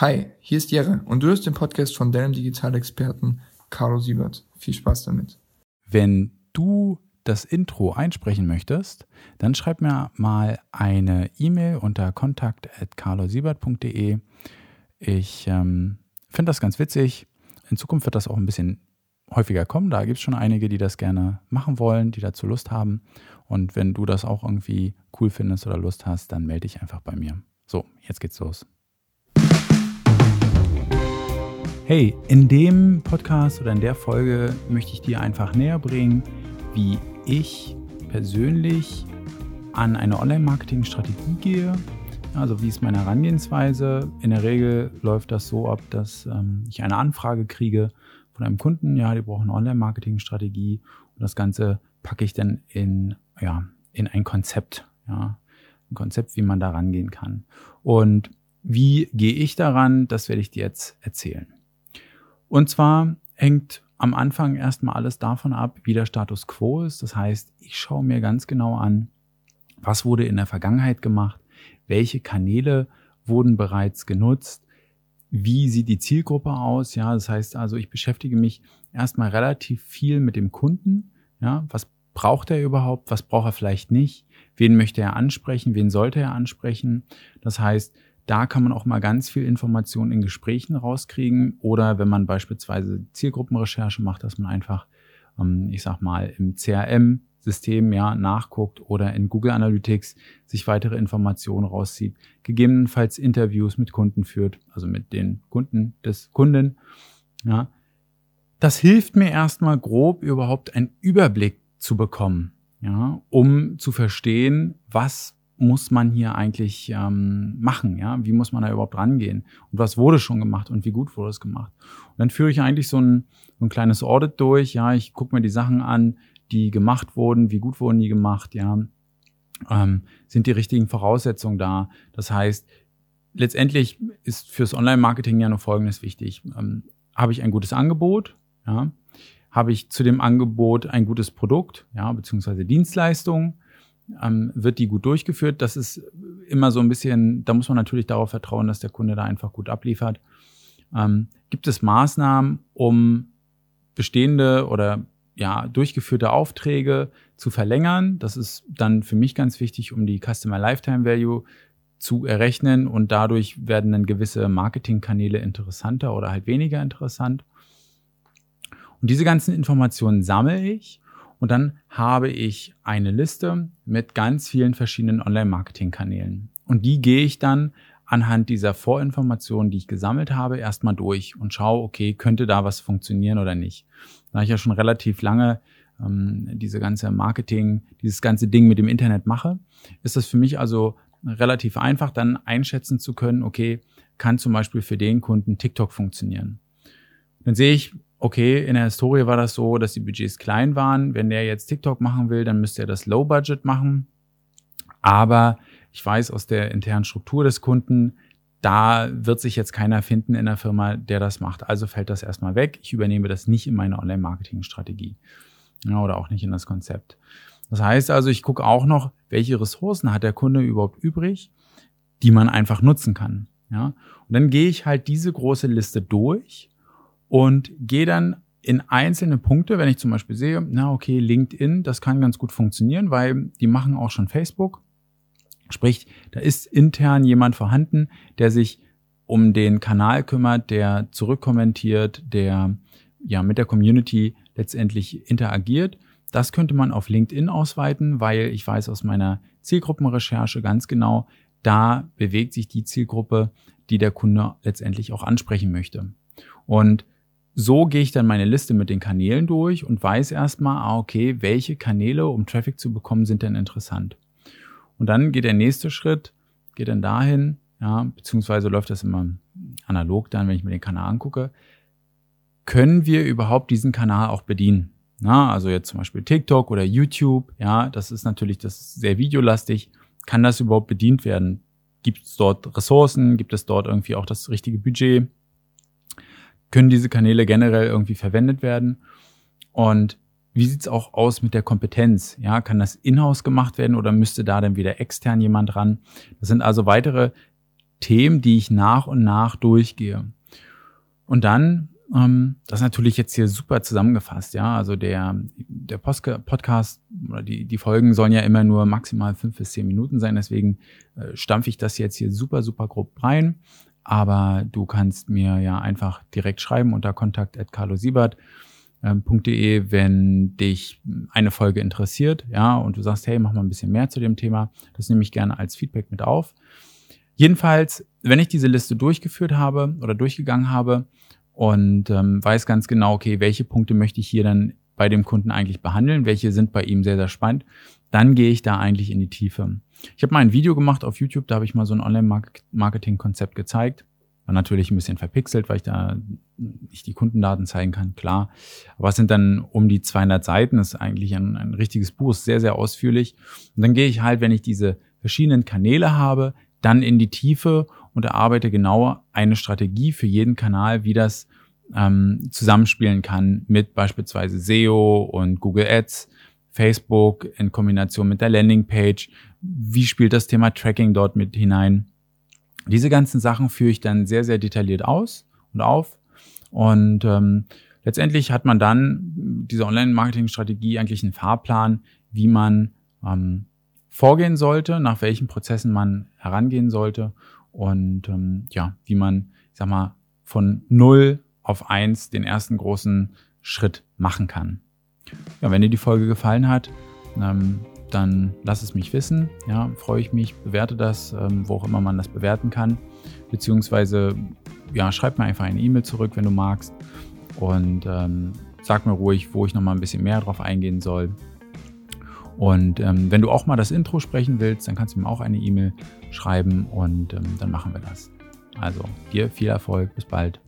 Hi, hier ist Jere und du hörst den Podcast von deinem Digitalexperten Carlo Siebert. Viel Spaß damit. Wenn du das Intro einsprechen möchtest, dann schreib mir mal eine E-Mail unter kontakt.carlosiebert.de. Ich ähm, finde das ganz witzig. In Zukunft wird das auch ein bisschen häufiger kommen. Da gibt es schon einige, die das gerne machen wollen, die dazu Lust haben. Und wenn du das auch irgendwie cool findest oder Lust hast, dann melde dich einfach bei mir. So, jetzt geht's los. Hey, in dem Podcast oder in der Folge möchte ich dir einfach näher bringen, wie ich persönlich an eine Online-Marketing-Strategie gehe. Also wie ist meine Herangehensweise? In der Regel läuft das so ab, dass ähm, ich eine Anfrage kriege von einem Kunden, ja, die brauchen eine Online-Marketing-Strategie und das Ganze packe ich dann in, ja, in ein Konzept, ja, ein Konzept, wie man da rangehen kann. Und wie gehe ich daran? Das werde ich dir jetzt erzählen. Und zwar hängt am Anfang erstmal alles davon ab, wie der Status quo ist. Das heißt, ich schaue mir ganz genau an, was wurde in der Vergangenheit gemacht, welche Kanäle wurden bereits genutzt, wie sieht die Zielgruppe aus. Ja, das heißt also, ich beschäftige mich erstmal relativ viel mit dem Kunden. Ja, was braucht er überhaupt? Was braucht er vielleicht nicht? Wen möchte er ansprechen? Wen sollte er ansprechen? Das heißt, da kann man auch mal ganz viel Information in Gesprächen rauskriegen oder wenn man beispielsweise Zielgruppenrecherche macht, dass man einfach, ähm, ich sag mal, im CRM System ja nachguckt oder in Google Analytics sich weitere Informationen rauszieht, gegebenenfalls Interviews mit Kunden führt, also mit den Kunden des Kunden. Ja, das hilft mir erstmal grob überhaupt einen Überblick zu bekommen, ja, um zu verstehen, was muss man hier eigentlich ähm, machen? Ja, wie muss man da überhaupt rangehen? Und was wurde schon gemacht und wie gut wurde es gemacht? Und dann führe ich eigentlich so ein, so ein kleines Audit durch. Ja, ich gucke mir die Sachen an, die gemacht wurden, wie gut wurden die gemacht? Ja, ähm, sind die richtigen Voraussetzungen da? Das heißt, letztendlich ist fürs Online-Marketing ja nur Folgendes wichtig: ähm, Habe ich ein gutes Angebot? Ja, habe ich zu dem Angebot ein gutes Produkt? Ja, beziehungsweise Dienstleistung? Ähm, wird die gut durchgeführt. Das ist immer so ein bisschen, da muss man natürlich darauf vertrauen, dass der Kunde da einfach gut abliefert. Ähm, gibt es Maßnahmen, um bestehende oder ja, durchgeführte Aufträge zu verlängern? Das ist dann für mich ganz wichtig, um die Customer Lifetime Value zu errechnen und dadurch werden dann gewisse Marketingkanäle interessanter oder halt weniger interessant. Und diese ganzen Informationen sammle ich und dann habe ich eine Liste mit ganz vielen verschiedenen Online-Marketing-Kanälen. Und die gehe ich dann anhand dieser Vorinformationen, die ich gesammelt habe, erstmal durch und schaue, okay, könnte da was funktionieren oder nicht. Da ich ja schon relativ lange ähm, diese ganze Marketing, dieses ganze Ding mit dem Internet mache, ist das für mich also relativ einfach, dann einschätzen zu können, okay, kann zum Beispiel für den Kunden TikTok funktionieren. Dann sehe ich, okay, in der Historie war das so, dass die Budgets klein waren. Wenn der jetzt TikTok machen will, dann müsste er das Low Budget machen. Aber ich weiß aus der internen Struktur des Kunden, da wird sich jetzt keiner finden in der Firma, der das macht. Also fällt das erstmal weg. Ich übernehme das nicht in meine Online-Marketing-Strategie ja, oder auch nicht in das Konzept. Das heißt also, ich gucke auch noch, welche Ressourcen hat der Kunde überhaupt übrig, die man einfach nutzen kann. Ja, und dann gehe ich halt diese große Liste durch und gehe dann in einzelne Punkte, wenn ich zum Beispiel sehe, na okay, LinkedIn, das kann ganz gut funktionieren, weil die machen auch schon Facebook. Sprich, da ist intern jemand vorhanden, der sich um den Kanal kümmert, der zurückkommentiert, der ja mit der Community letztendlich interagiert. Das könnte man auf LinkedIn ausweiten, weil ich weiß aus meiner Zielgruppenrecherche ganz genau, da bewegt sich die Zielgruppe, die der Kunde letztendlich auch ansprechen möchte. Und so gehe ich dann meine Liste mit den Kanälen durch und weiß erstmal, ah, okay, welche Kanäle, um Traffic zu bekommen, sind denn interessant. Und dann geht der nächste Schritt, geht dann dahin, ja, beziehungsweise läuft das immer analog dann, wenn ich mir den Kanal angucke. Können wir überhaupt diesen Kanal auch bedienen? Na, also jetzt zum Beispiel TikTok oder YouTube, ja, das ist natürlich das ist sehr videolastig. Kann das überhaupt bedient werden? Gibt es dort Ressourcen? Gibt es dort irgendwie auch das richtige Budget? Können diese Kanäle generell irgendwie verwendet werden? Und wie sieht's auch aus mit der Kompetenz? Ja, kann das in-house gemacht werden oder müsste da dann wieder extern jemand ran? Das sind also weitere Themen, die ich nach und nach durchgehe. Und dann, ähm, das ist natürlich jetzt hier super zusammengefasst, ja. Also der, der Podcast oder die, die Folgen sollen ja immer nur maximal fünf bis zehn Minuten sein. Deswegen äh, stampfe ich das jetzt hier super, super grob rein. Aber du kannst mir ja einfach direkt schreiben unter kontakt.carlosiebert.de, ähm, wenn dich eine Folge interessiert, ja, und du sagst, hey, mach mal ein bisschen mehr zu dem Thema. Das nehme ich gerne als Feedback mit auf. Jedenfalls, wenn ich diese Liste durchgeführt habe oder durchgegangen habe und ähm, weiß ganz genau, okay, welche Punkte möchte ich hier dann bei dem Kunden eigentlich behandeln, welche sind bei ihm sehr, sehr spannend, dann gehe ich da eigentlich in die Tiefe. Ich habe mal ein Video gemacht auf YouTube, da habe ich mal so ein Online-Marketing-Konzept gezeigt. War natürlich ein bisschen verpixelt, weil ich da nicht die Kundendaten zeigen kann, klar. Aber es sind dann um die 200 Seiten, das ist eigentlich ein, ein richtiges Buch, sehr, sehr ausführlich. Und dann gehe ich halt, wenn ich diese verschiedenen Kanäle habe, dann in die Tiefe und erarbeite genau eine Strategie für jeden Kanal, wie das ähm, zusammenspielen kann mit beispielsweise SEO und Google Ads, Facebook in Kombination mit der Landingpage. Wie spielt das Thema Tracking dort mit hinein? Diese ganzen Sachen führe ich dann sehr, sehr detailliert aus und auf. Und ähm, letztendlich hat man dann diese Online-Marketing-Strategie eigentlich einen Fahrplan, wie man ähm, vorgehen sollte, nach welchen Prozessen man herangehen sollte und ähm, ja, wie man, ich sag mal, von null auf eins den ersten großen Schritt machen kann. Ja, wenn dir die Folge gefallen hat, ähm, dann lass es mich wissen. Ja, freue ich mich, bewerte das, ähm, wo auch immer man das bewerten kann. Beziehungsweise, ja, schreib mir einfach eine E-Mail zurück, wenn du magst. Und ähm, sag mir ruhig, wo ich nochmal ein bisschen mehr drauf eingehen soll. Und ähm, wenn du auch mal das Intro sprechen willst, dann kannst du mir auch eine E-Mail schreiben und ähm, dann machen wir das. Also dir viel Erfolg, bis bald.